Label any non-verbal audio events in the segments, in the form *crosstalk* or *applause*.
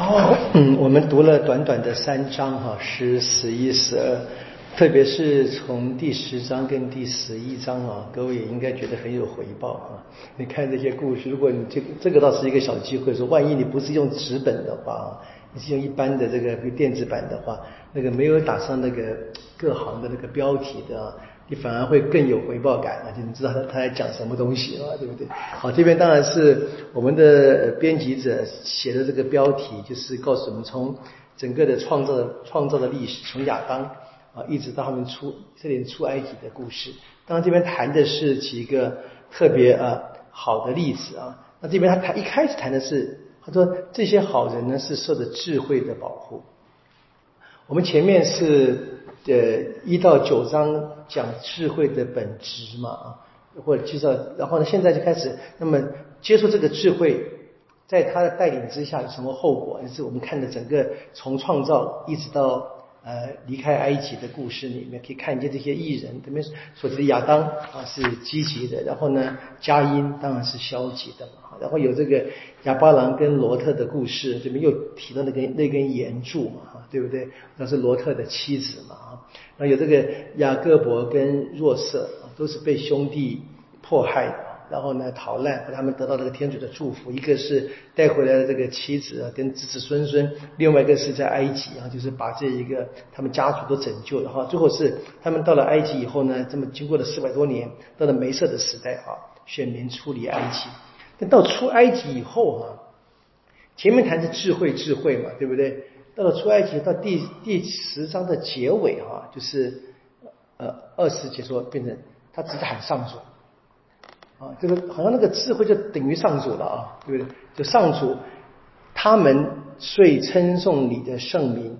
哦，嗯，我们读了短短的三章哈，十、十一、十二，特别是从第十章跟第十一章啊，各位也应该觉得很有回报啊。你看这些故事，如果你这这个倒是一个小机会，说万一你不是用纸本的话，你是用一般的这个电子版的话，那个没有打上那个各行的那个标题的。你反而会更有回报感啊！就你知道他他在讲什么东西啊，对不对？好，这边当然是我们的编辑者写的这个标题，就是告诉我们从整个的创造的创造的历史，从亚当啊一直到他们出这里出埃及的故事。当然这边谈的是几个特别啊好的例子啊。那这边他谈一开始谈的是，他说这些好人呢是受着智慧的保护。我们前面是。呃，一到九章讲智慧的本质嘛啊，或者介绍，然后呢，现在就开始，那么接触这个智慧，在他的带领之下有什么后果？就是我们看的整个从创造一直到。呃，离开埃及的故事里面可以看见这些艺人，这边所指的亚当啊是积极的，然后呢，佳音当然是消极的嘛。然后有这个亚巴郎跟罗特的故事，这边又提到那根那根岩柱嘛，哈，对不对？那是罗特的妻子嘛，啊，那有这个雅各伯跟若瑟，都是被兄弟迫害的。然后呢，逃难，他们得到这个天主的祝福。一个是带回来的这个妻子跟子子孙孙，另外一个是在埃及啊，就是把这一个他们家族都拯救了哈。最后是他们到了埃及以后呢，这么经过了四百多年，到了梅瑟的时代啊，选民出离埃及。但到出埃及以后哈，前面谈是智慧智慧嘛，对不对？到了出埃及到第第十章的结尾哈，就是呃二十节说变成他只是喊上主。啊，这个好像那个智慧就等于上主了啊，对不对？就上主，他们遂称颂你的圣名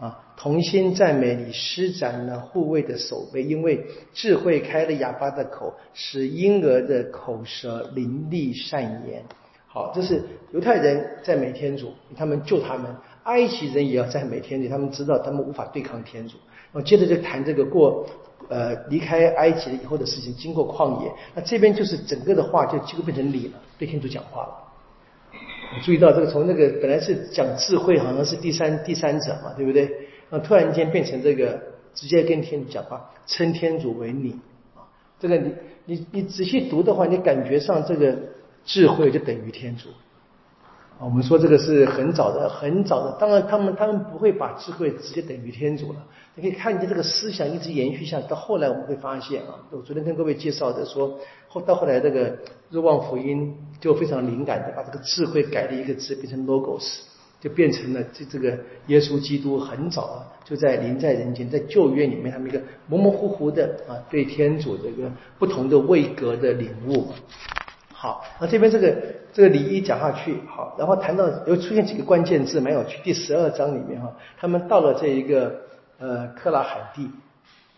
啊，同心赞美你，施展了护卫的手背，因为智慧开了哑巴的口，使婴儿的口舌伶俐善言。好，这是犹太人赞美天主，他们救他们；埃及人也要赞美天主，他们知道他们无法对抗天主。然后接着就谈这个过。呃，离开埃及了以后的事情，经过旷野，那这边就是整个的话就几乎变成礼了，对天主讲话了。注意到这个，从那个本来是讲智慧，好像是第三第三者嘛，对不对？那突然间变成这个直接跟天主讲话，称天主为你啊。这个你你你仔细读的话，你感觉上这个智慧就等于天主。我们说这个是很早的，很早的。当然，他们他们不会把智慧直接等于天主了。你可以看见这个思想一直延续下，到后来我们会发现啊，我昨天跟各位介绍的说，后到后来这个若望福音就非常灵感的把这个智慧改了一个字，变成 logos，就变成了这这个耶稣基督很早啊就在临在人间，在旧约里面他们一个模模糊糊的啊对天主这个不同的位格的领悟。好，那这边这个这个礼仪讲下去，好，然后谈到又出现几个关键字，蛮有趣。第十二章里面哈，他们到了这一个呃克拉海地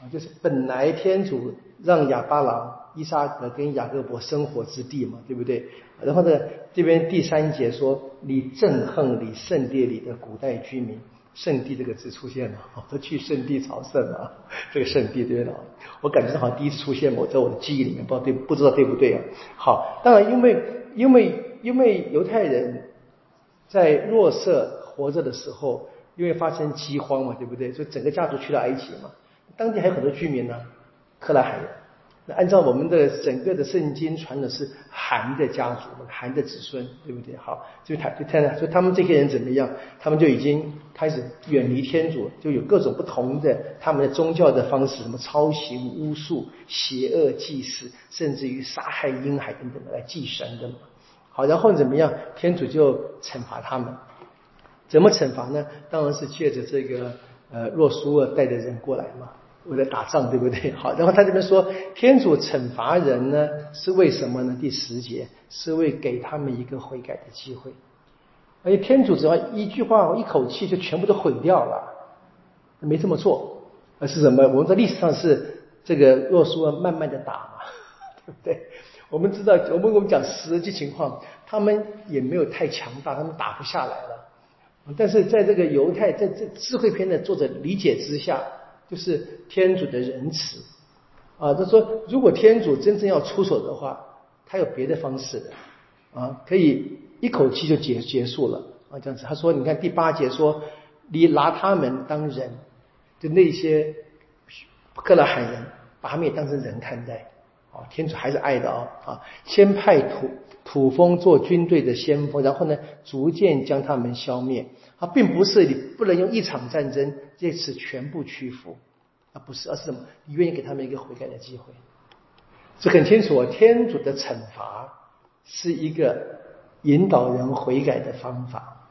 啊，就是本来天主让亚巴郎、伊莎格跟雅各伯生活之地嘛，对不对？然后呢，这边第三节说你憎恨你圣地里的古代居民。圣地这个字出现了，*laughs* 说去圣地朝圣啊，这个圣地对了，我感觉好像第一次出现，我在我的记忆里面，不知道对不知道对不对啊？好，当然因为因为因为犹太人在弱色活着的时候，因为发生饥荒嘛，对不对？所以整个家族去了埃及嘛，当地还有很多居民呢，克拉海人。那按照我们的整个的圣经传的是韩的家族，韩的子孙，对不对？好，就他就看到，所以他们这些人怎么样？他们就已经开始远离天主，就有各种不同的他们的宗教的方式，什么操行、巫术、邪恶祭祀，甚至于杀害婴孩等等的来祭神的嘛。好，然后怎么样？天主就惩罚他们，怎么惩罚呢？当然是借着这个呃若苏尔带的人过来嘛。为了打仗，对不对？*laughs* 好，然后他这边说，天主惩罚人呢，是为什么呢？第十节是为给他们一个悔改的机会。而且天主只要一句话、一口气就全部都毁掉了，没这么做，而是什么？我们在历史上是这个若说慢慢的打嘛，*laughs* 对不对？我们知道，我们我们讲实际情况，他们也没有太强大，他们打不下来了。但是在这个犹太在这智慧篇的作者理解之下。就是天主的仁慈啊，他说，如果天主真正要出手的话，他有别的方式的啊，可以一口气就结结束了啊，这样子。他说，你看第八节说，你拿他们当人，就那些克拉罕人，把他们也当成人看待。啊，天主还是爱的啊啊！先派土土风做军队的先锋，然后呢，逐渐将他们消灭。啊，并不是你不能用一场战争这次全部屈服，啊，不是，而是什么？你愿意给他们一个悔改的机会。这很清楚，天主的惩罚是一个引导人悔改的方法。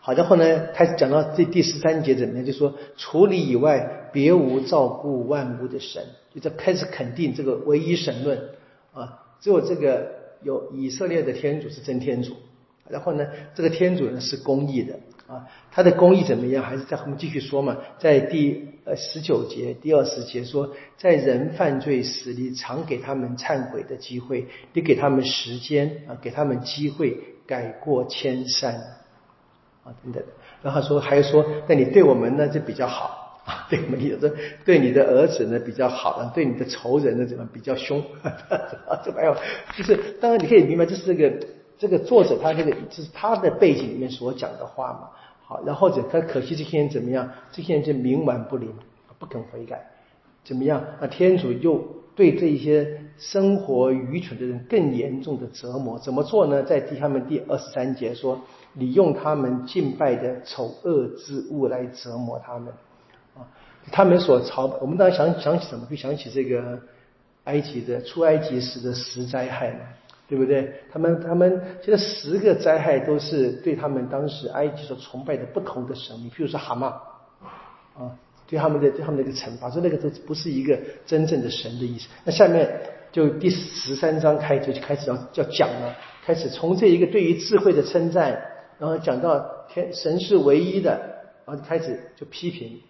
好，然后呢，开始讲到这第十三节怎么样？就说除你以外，别无照顾万物的神。就在开始肯定这个唯一神论啊，只有这个有以色列的天主是真天主。然后呢，这个天主呢是公义的啊，他的公义怎么样？还是在后面继续说嘛，在第呃十九节、第二十节说，在人犯罪时，你常给他们忏悔的机会，你给他们时间啊，给他们机会改过迁善。等等，然后说还说，那你对我们呢就比较好 *laughs* 啊，对我们有的对你的儿子呢比较好，对你的仇人呢怎么比较凶？这还有就是，当然你可以明白，就是这个这个作者他这个就是他的背景里面所讲的话嘛。好，然后者他可惜这些人怎么样？这些人就冥顽不灵，不肯悔改，怎么样？那天主又对这一些生活愚蠢的人更严重的折磨，怎么做呢？在第他们第二十三节说。你用他们敬拜的丑恶之物来折磨他们！他们所朝，我们当然想想起什么？就想起这个埃及的出埃及时的十灾害嘛，对不对？他们他们现在十个灾害都是对他们当时埃及所崇拜的不同的神明，譬如说蛤蟆啊，对他们的对他们的一个惩罚，说那个都不是一个真正的神的意思。那下面就第十三章开始就开始要要讲了，开始从这一个对于智慧的称赞。然后讲到天神是唯一的，然后就开始就批评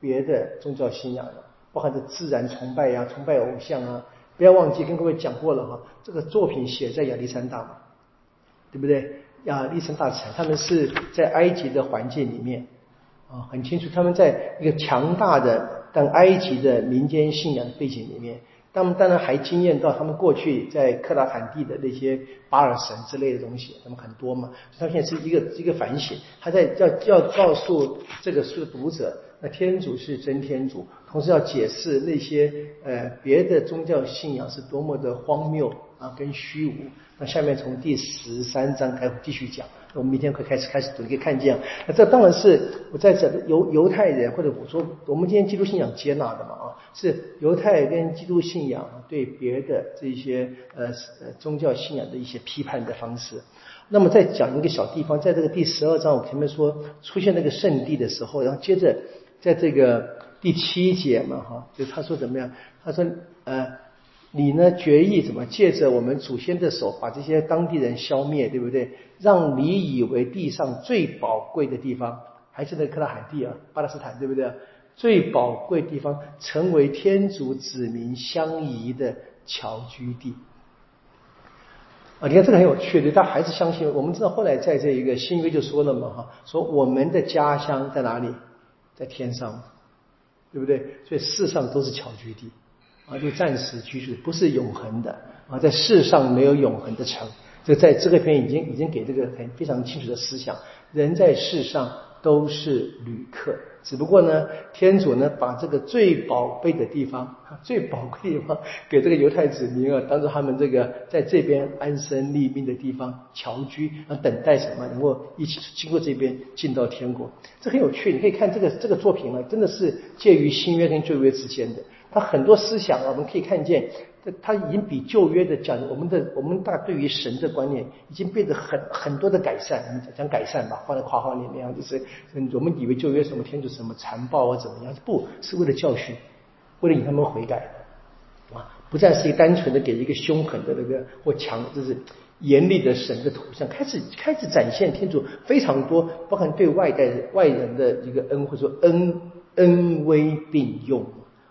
别的宗教信仰的，包含着自然崇拜呀、崇拜偶像啊。不要忘记跟各位讲过了哈，这个作品写在亚历山大嘛，对不对？亚历山大城，他们是在埃及的环境里面啊，很清楚，他们在一个强大的但埃及的民间信仰背景里面。他们当然还惊艳到他们过去在克拉罕地的那些巴尔神之类的东西，他们很多嘛。他现在是一个一个反省，他在要要告诉这个书的读者，那天主是真天主，同时要解释那些呃别的宗教信仰是多么的荒谬啊跟虚无。那下面从第十三章开始继续讲。我们明天会开始开始读，可以看见，那这当然是我在这犹犹太人或者我说我们今天基督信仰接纳的嘛啊，是犹太跟基督信仰对别的这些呃呃宗教信仰的一些批判的方式。那么再讲一个小地方，在这个第十二章我前面说出现那个圣地的时候，然后接着在这个第七节嘛哈，就他说怎么样？他说呃。你呢？决议怎么借着我们祖先的手把这些当地人消灭，对不对？让你以为地上最宝贵的地方，还是那克拉海地啊，巴勒斯坦，对不对？最宝贵地方成为天主子民相宜的侨居地啊！你看这个很有趣，对，他还是相信。我们知道后来在这一个新约就说了嘛，哈，说我们的家乡在哪里？在天上，对不对？所以世上都是侨居地。啊，就暂时居住，不是永恒的啊，在世上没有永恒的城。这在这个篇已经已经给这个很非常清楚的思想：人在世上都是旅客，只不过呢，天主呢把这个最宝贝的地方、最宝贵的地方给这个犹太子民啊，当做他们这个在这边安身立命的地方侨居啊，等待什么能够一起经过这边进到天国。这很有趣，你可以看这个这个作品啊，真的是介于新约跟旧约之间的。他很多思想啊，我们可以看见，他他已经比旧约的讲我们的我们大对于神的观念已经变得很很多的改善。我们讲改善吧，放在括号里面啊，就是我们以为旧约什么天主什么残暴啊怎么样，不是为了教训，为了引他们悔改啊，不再是一个单纯的给一个凶狠的那个或强就是严厉的神的图像，开始开始展现天主非常多，包含对外在外人的一个恩或者说恩恩威并用。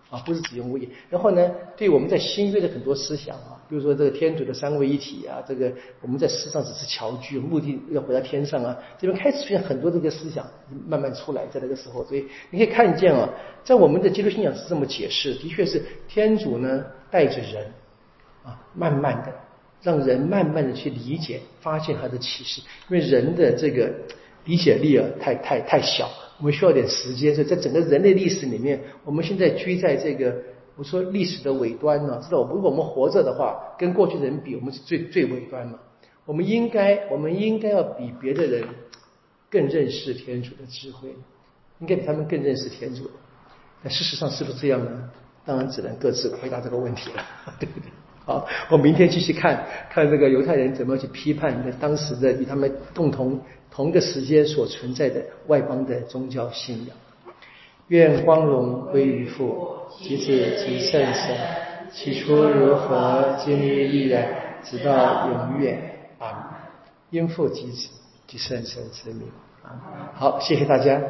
啊，不是只用物业。然后呢，对我们在新约的很多思想啊，比如说这个天主的三位一体啊，这个我们在世上只是侨居，目的要回到天上啊，这边开始出现很多这个思想，慢慢出来，在那个时候，所以你可以看见啊，在我们的基督信仰是这么解释，的确是天主呢带着人啊，慢慢的让人慢慢的去理解、发现他的启示。因为人的这个理解力啊，太太太小，我们需要点时间。所以在整个人类历史里面，我们现在居在这个我说历史的尾端呢。知道，如果我们活着的话，跟过去人比，我们是最最尾端嘛。我们应该，我们应该要比别的人更认识天主的智慧，应该比他们更认识天主。那事实上是不是这样呢？当然只能各自回答这个问题了，对不对？好，我明天继续看看这个犹太人怎么去批判的当时的与他们共同同个时间所存在的外邦的宗教信仰。愿光荣归于父，及子及圣神，起初如何，今日依然，直到永远。啊，因父及子及圣神之名。啊，好，谢谢大家。